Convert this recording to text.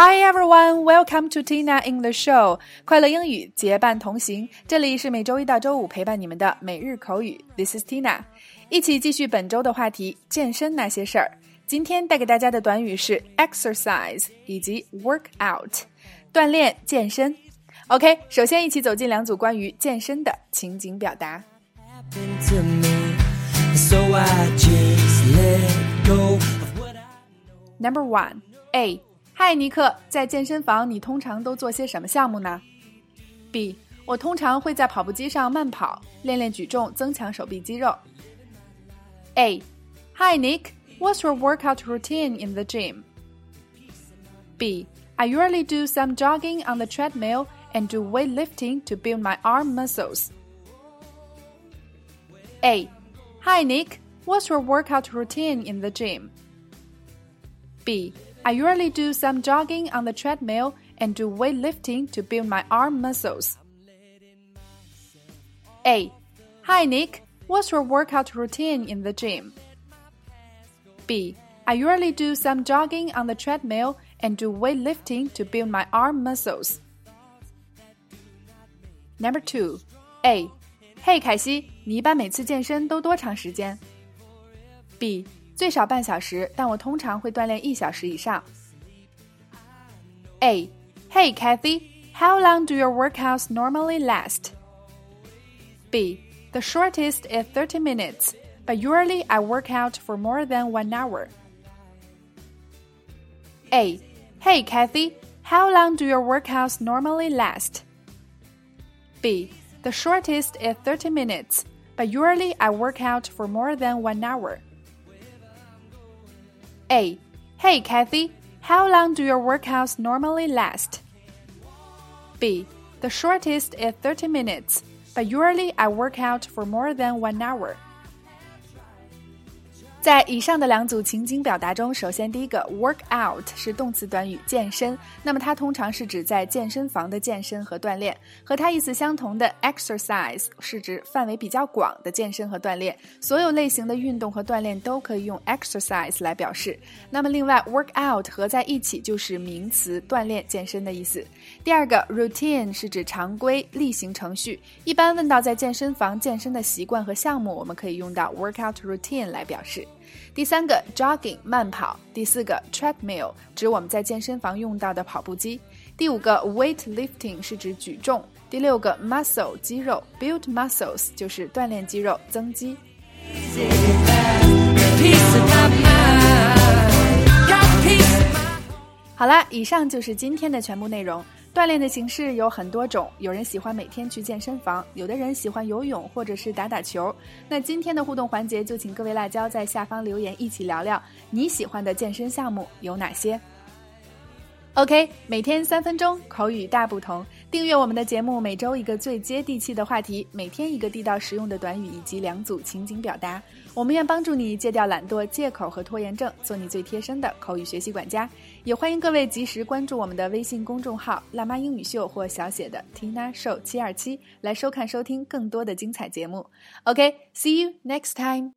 Hi everyone, welcome to Tina English Show。快乐英语结伴同行，这里是每周一到周五陪伴你们的每日口语。This is Tina，一起继续本周的话题——健身那些事儿。今天带给大家的短语是 exercise 以及 work out, A 嗨，尼克，在健身房你通常都做些什么项目呢？B，我通常会在跑步机上慢跑，练练举重，增强手臂肌肉。A，Hi Nick，What's your workout routine in the gym? B，I usually do some jogging on the treadmill and do weightlifting to build my arm muscles. A，Hi Nick，What's your workout routine in the gym? B. I usually do some jogging on the treadmill and do weightlifting to build my arm muscles. A. Hi Nick, what's your workout routine in the gym? B. I usually do some jogging on the treadmill and do weightlifting to build my arm muscles. Number two, A. Hey 凯西，你一般每次健身都多长时间？B. 最少半小时，但我通常会锻炼一小时以上。A. Hey Cathy, how long do your workouts normally last? B. The shortest is 30 minutes, but usually I work out for more than one hour. A. Hey Cathy, how long do your workouts normally last? B. The shortest is 30 minutes, but usually I work out for more than one hour. A. Hey Cathy, how long do your workouts normally last? B. The shortest is 30 minutes, but usually I work out for more than one hour. 在以上的两组情景表达中，首先第一个 work out 是动词短语健身，那么它通常是指在健身房的健身和锻炼。和它意思相同的 exercise 是指范围比较广的健身和锻炼，所有类型的运动和锻炼都可以用 exercise 来表示。那么另外 work out 合在一起就是名词锻炼健身的意思。第二个 routine 是指常规例行程序，一般问到在健身房健身的习惯和项目，我们可以用到 workout routine 来表示。第三个 jogging 慢跑，第四个 treadmill 指我们在健身房用到的跑步机，第五个 weightlifting 是指举重，第六个 muscle 肌肉 build muscles 就是锻炼肌肉增肌。好啦，以上就是今天的全部内容。锻炼的形式有很多种，有人喜欢每天去健身房，有的人喜欢游泳或者是打打球。那今天的互动环节，就请各位辣椒在下方留言，一起聊聊你喜欢的健身项目有哪些。OK，每天三分钟，口语大不同。订阅我们的节目，每周一个最接地气的话题，每天一个地道实用的短语以及两组情景表达。我们愿帮助你戒掉懒惰、借口和拖延症，做你最贴身的口语学习管家。也欢迎各位及时关注我们的微信公众号“辣妈英语秀”或小写的 “Tina Show 七二七”，来收看收听更多的精彩节目。OK，see you next time。